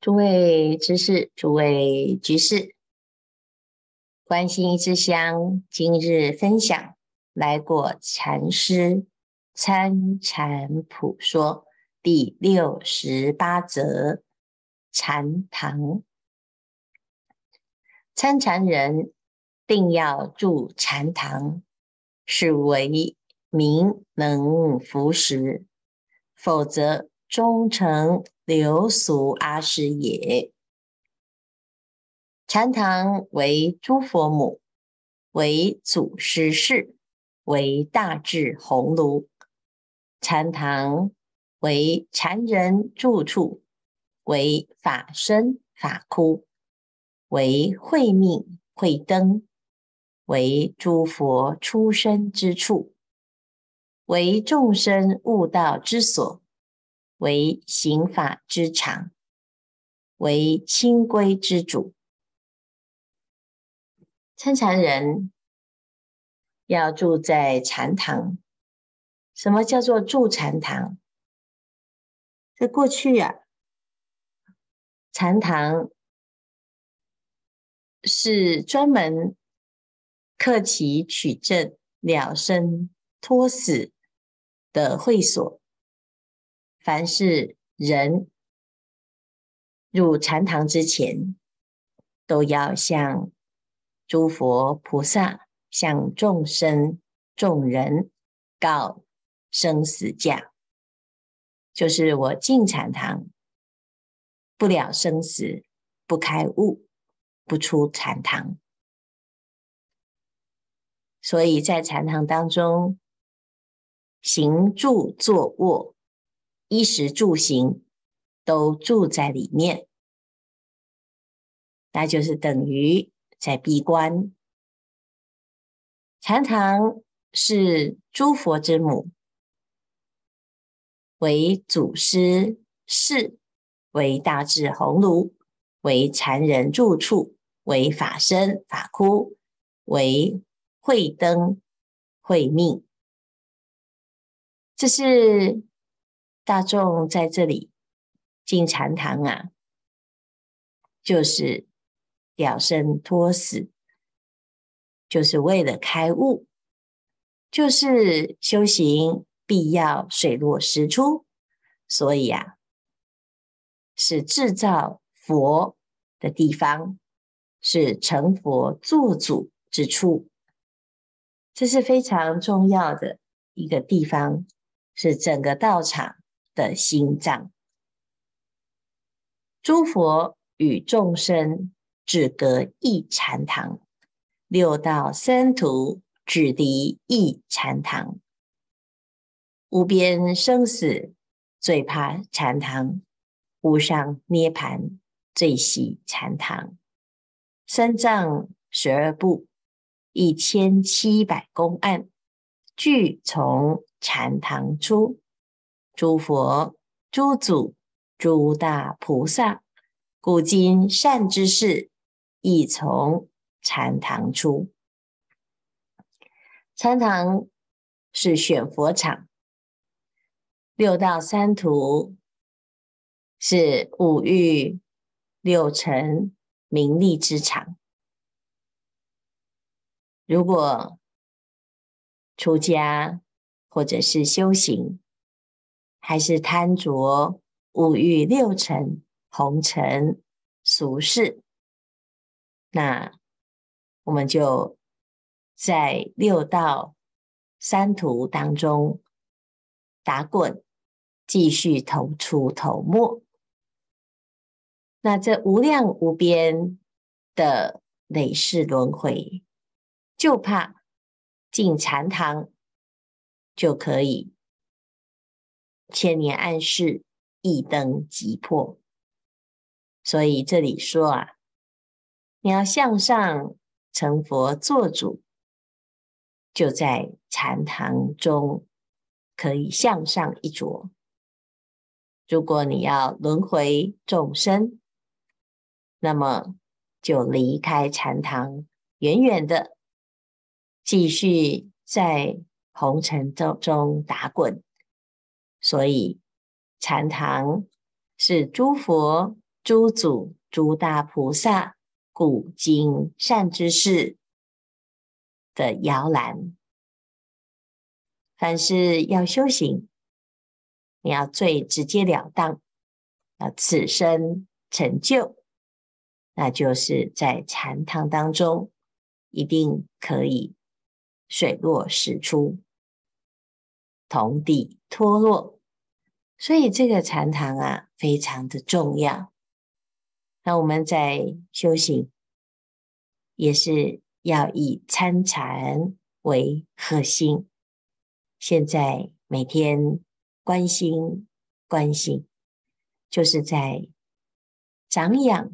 诸位知识，诸位居士，关心之乡，今日分享来果禅师参禅普说第六十八则禅堂。参禅人定要住禅堂，是为名能服食，否则终成。流俗阿师也。禅堂为诸佛母，为祖师室，为大智鸿炉。禅堂为禅人住处，为法身法窟，为慧命慧灯，为诸佛出生之处，为众生悟道之所。为刑法之长，为清规之主。参禅人要住在禅堂。什么叫做住禅堂？在过去呀、啊，禅堂是专门克期取证、了生脱死的会所。凡是人入禅堂之前，都要向诸佛菩萨、向众生、众人告生死驾，就是我进禅堂不了生死，不开悟，不出禅堂。所以在禅堂当中，行住坐卧。衣食住行都住在里面，那就是等于在闭关。禅堂是诸佛之母，为祖师室，为大智鸿炉，为禅人住处，为法身法窟，为慧灯慧命。这是。大众在这里进禅堂啊，就是了生脱死，就是为了开悟，就是修行必要水落石出，所以啊，是制造佛的地方，是成佛作主之处，这是非常重要的一个地方，是整个道场。的心脏，诸佛与众生只隔一禅堂，六道三途只离一禅堂。无边生死最怕禅堂，无上涅槃最喜禅堂。三藏十二部一千七百公案，俱从禅堂出。诸佛、诸祖、诸大菩萨，古今善知识，亦从禅堂出。禅堂是选佛场，六道三途是五欲六尘名利之场。如果出家或者是修行，还是贪着五欲六尘红尘俗世，那我们就在六道三途当中打滚，继续头出头没。那这无量无边的累世轮回，就怕进禅堂就可以。千年暗室，一灯即破。所以这里说啊，你要向上成佛做主，就在禅堂中可以向上一着。如果你要轮回众生，那么就离开禅堂，远远的继续在红尘中中打滚。所以，禅堂是诸佛诸祖诸大菩萨古今善知识的摇篮。凡是要修行，你要最直截了当，要此生成就，那就是在禅堂当中，一定可以水落石出，同底脱落。所以这个禅堂啊，非常的重要。那我们在修行，也是要以参禅为核心。现在每天观心观心，就是在长养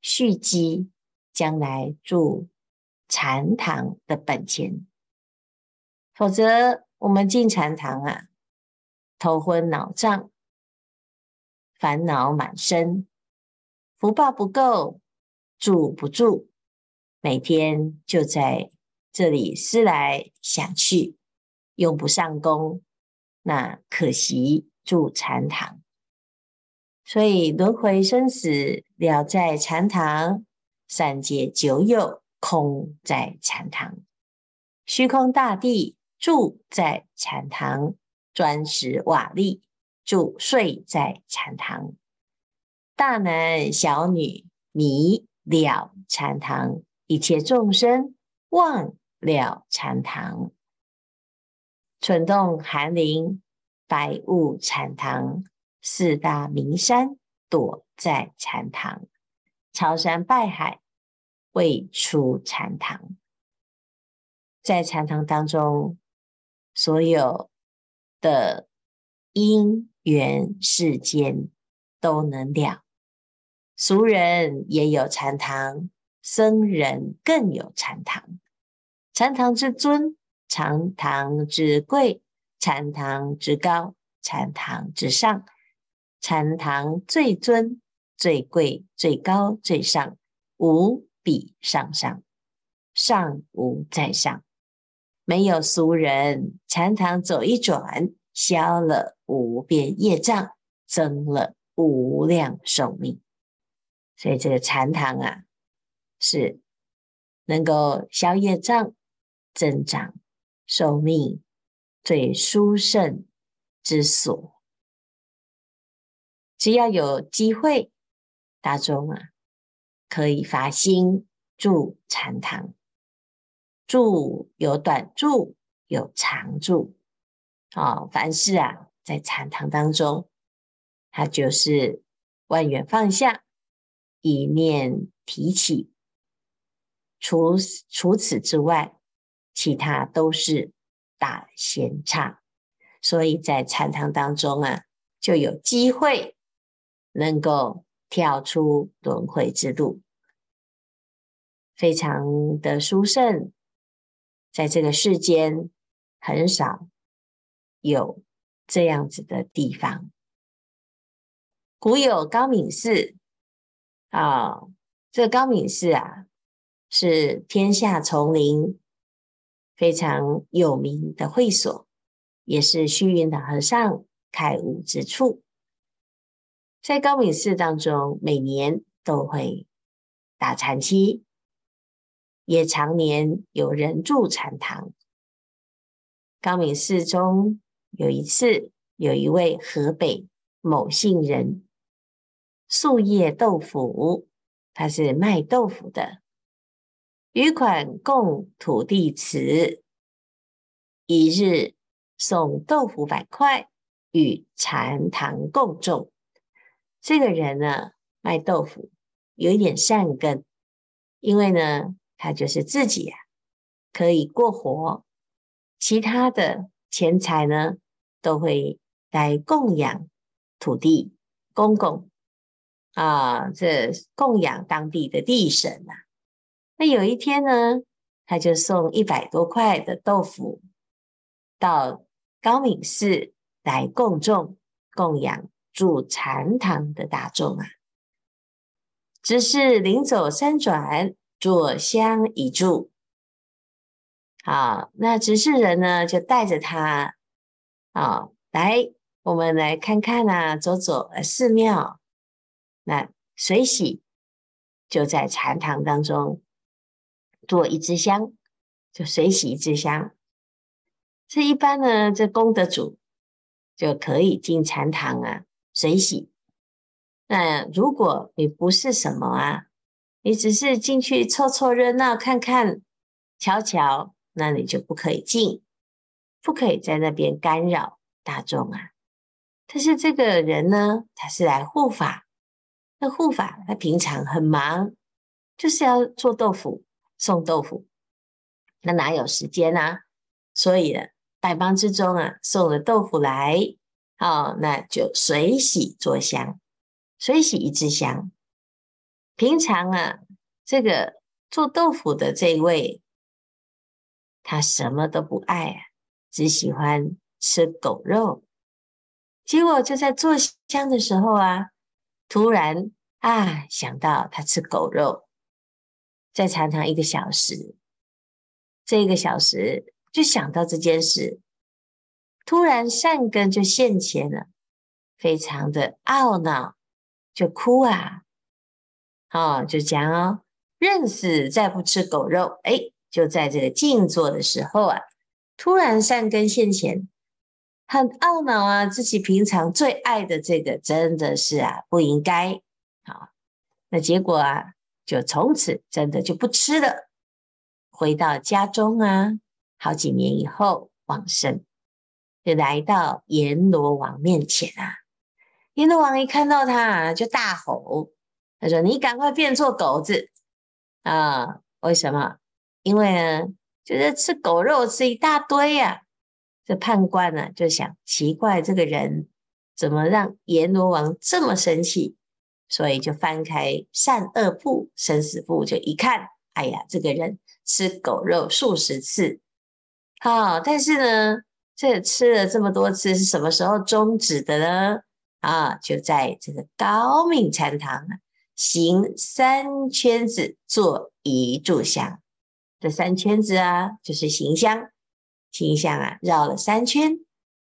蓄积将来住禅堂的本钱。否则，我们进禅堂啊，头昏脑胀，烦恼满身，福报不够，住不住，每天就在这里思来想去。用不上功，那可惜住禅堂。所以轮回生死了在禅堂，三界九有空在禅堂，虚空大地住在禅堂，砖石瓦砾住睡在禅堂，大男小女迷了禅堂，一切众生忘了禅堂。蠢动寒林，白雾禅堂，四大名山躲在禅堂，朝山拜海未出禅堂。在禅堂当中，所有的因缘世间都能了。俗人也有禅堂，僧人更有禅堂。禅堂之尊。禅堂之贵，禅堂之高，禅堂之上，禅堂最尊、最贵、最高、最上，无比上上，上无再上。没有俗人，禅堂走一转，消了无边业障，增了无量寿命。所以这个禅堂啊，是能够消业障、增长。寿命最殊胜之所，只要有机会，大众啊，可以发心住禅堂。住有短住，有长住。啊、哦，凡事啊，在禅堂当中，它就是万缘放下，一念提起。除除此之外。其他都是大闲差，所以在禅堂当中啊，就有机会能够跳出轮回之路，非常的殊胜。在这个世间，很少有这样子的地方。古有高敏寺啊，这高敏寺啊，是天下丛林。非常有名的会所，也是虚云老和尚开悟之处。在高敏寺当中，每年都会打禅七，也常年有人住禅堂。高明寺中有一次，有一位河北某姓人，素叶豆腐，他是卖豆腐的。余款供土地祠，一日送豆腐百块与禅堂共种。这个人呢，卖豆腐有一点善根，因为呢，他就是自己呀、啊、可以过活，其他的钱财呢都会来供养土地公公啊，这供养当地的地神呐、啊。那有一天呢，他就送一百多块的豆腐到高敏寺来供种、供养住禅堂的大众啊。只是临走三转，坐香一炷。好，那执事人呢就带着他啊来，我们来看看啊，走走寺庙。那随喜就在禅堂当中做一支香，就随喜一支香。这一般呢，这功德主就可以进禅堂啊，随喜。那如果你不是什么啊，你只是进去凑凑热闹，看看瞧瞧，那你就不可以进，不可以在那边干扰大众啊。但是这个人呢，他是来护法，那护法他平常很忙，就是要做豆腐、送豆腐，那哪有时间啊？所以呢，百忙之中啊，送了豆腐来，哦，那就随喜做香。随喜一支香。平常啊，这个做豆腐的这一位，他什么都不爱啊，只喜欢吃狗肉。结果就在做香的时候啊，突然啊想到他吃狗肉，在禅堂一个小时，这一个小时就想到这件事，突然善根就现前了，非常的懊恼。就哭啊，哦，就讲哦，认死再不吃狗肉。哎，就在这个静坐的时候啊，突然善根现前，很懊恼啊，自己平常最爱的这个真的是啊不应该。好，那结果啊，就从此真的就不吃了，回到家中啊，好几年以后往生，就来到阎罗王面前啊。阎罗王一看到他啊，就大吼：“他说，你赶快变做狗子啊！为什么？因为呢，就是吃狗肉吃一大堆呀、啊。这判官呢，就想奇怪，这个人怎么让阎罗王这么生气？所以就翻开善恶簿、生死簿，就一看，哎呀，这个人吃狗肉数十次。啊，但是呢，这吃了这么多次，是什么时候终止的呢？”啊，就在这个高明禅堂行三圈子，做一炷香。这三圈子啊，就是行香，行香啊，绕了三圈，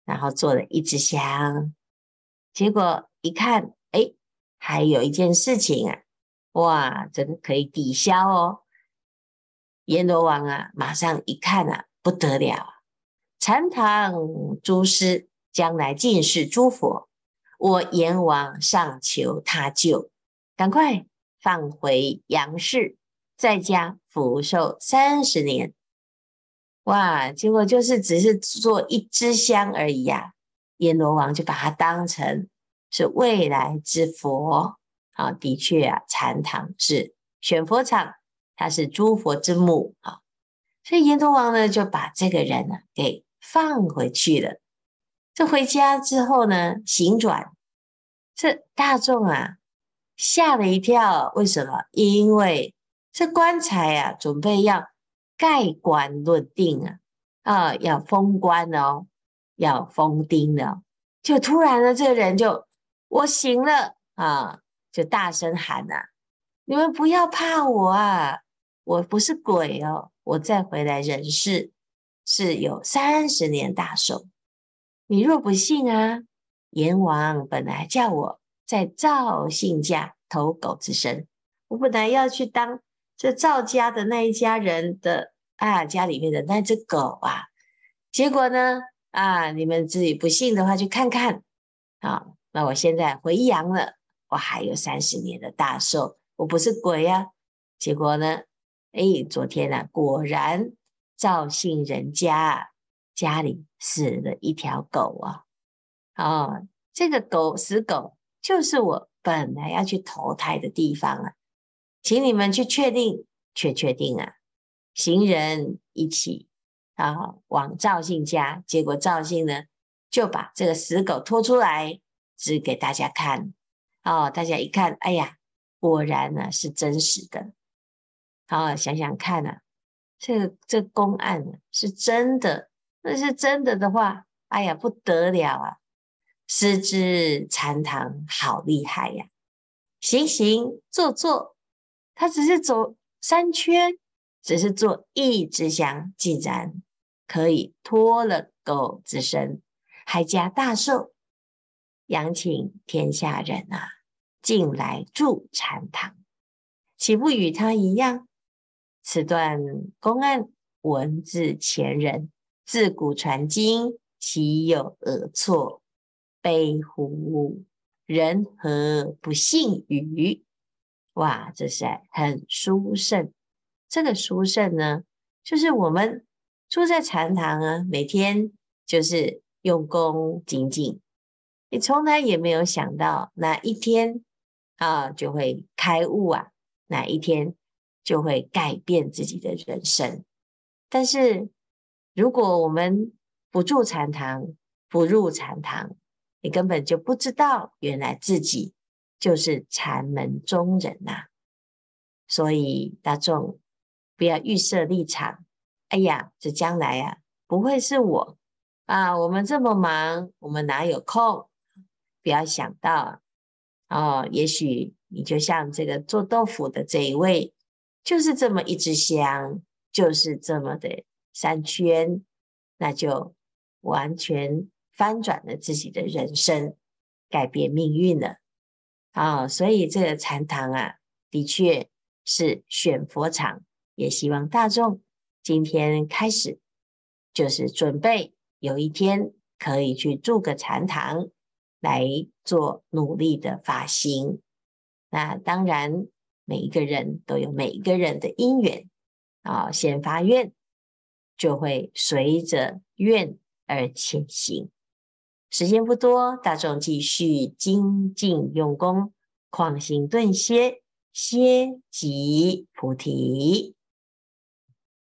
然后做了一支香。结果一看，哎，还有一件事情啊，哇，这个可以抵消哦。阎罗王啊，马上一看啊，不得了，禅堂诸师将来尽是诸佛。我阎王上求他救，赶快放回阳世，在家福寿三十年。哇！结果就是只是做一支香而已呀、阎罗王就把他当成是未来之佛。啊，的确啊，禅堂是选佛场，他是诸佛之母啊。所以阎罗王呢，就把这个人呢给放回去了。这回家之后呢，行转，这大众啊吓了一跳。为什么？因为这棺材啊，准备要盖棺论定啊，啊，要封棺哦，要封钉了。就突然呢，这个人就我醒了啊，就大声喊呐：“你们不要怕我啊，我不是鬼哦，我再回来人世是有三十年大寿。”你若不信啊，阎王本来叫我在赵姓家投狗之身，我本来要去当这赵家的那一家人的啊，家里面的那只狗啊，结果呢啊，你们自己不信的话，去看看啊。那我现在回阳了，我还有三十年的大寿，我不是鬼呀、结果呢，哎，昨天啊，果然赵姓人家。家里死了一条狗啊！哦，这个狗死狗就是我本来要去投胎的地方啊，请你们去确定，确确定啊！行人一起啊往赵姓家，结果赵姓呢就把这个死狗拖出来指给大家看。哦，大家一看，哎呀，果然呢是真实的。好，想想看啊，这个这公案是真的。那是真的的话，哎呀，不得了啊！师之禅堂好厉害呀，行行坐坐，他只是走三圈，只是做一只香，竟然可以脱了狗之身，还加大寿，仰请天下人啊，进来住禅堂，岂不与他一样？此段公案，文字前人自古传经，岂有讹错？悲乎！人何不信语？哇，这是很殊胜。这个殊胜呢，就是我们住在禅堂啊，每天就是用功精进，你从来也没有想到哪一天啊就会开悟啊，哪一天就会改变自己的人生。但是如果我们不住禅堂，不入禅堂，你根本就不知道，原来自己就是禅门中人呐、啊。所以大众。不要预设立场。哎呀，这将来啊，不会是我啊！我们这么忙，我们哪有空？不要想到哦，也许你就像这个做豆腐的这一位，就是这么一支香，就是这么的三圈，那就完全翻转了自己的人生，改变命运了啊、所以这个禅堂啊，的确是选佛场。也希望大众今天开始，就是准备有一天可以去住个禅堂，来做努力的发心。那当然，每一个人都有每一个人的因缘啊，先发愿，就会随着愿而前行。时间不多，大众继续精进用功，况行顿歇，歇即菩提。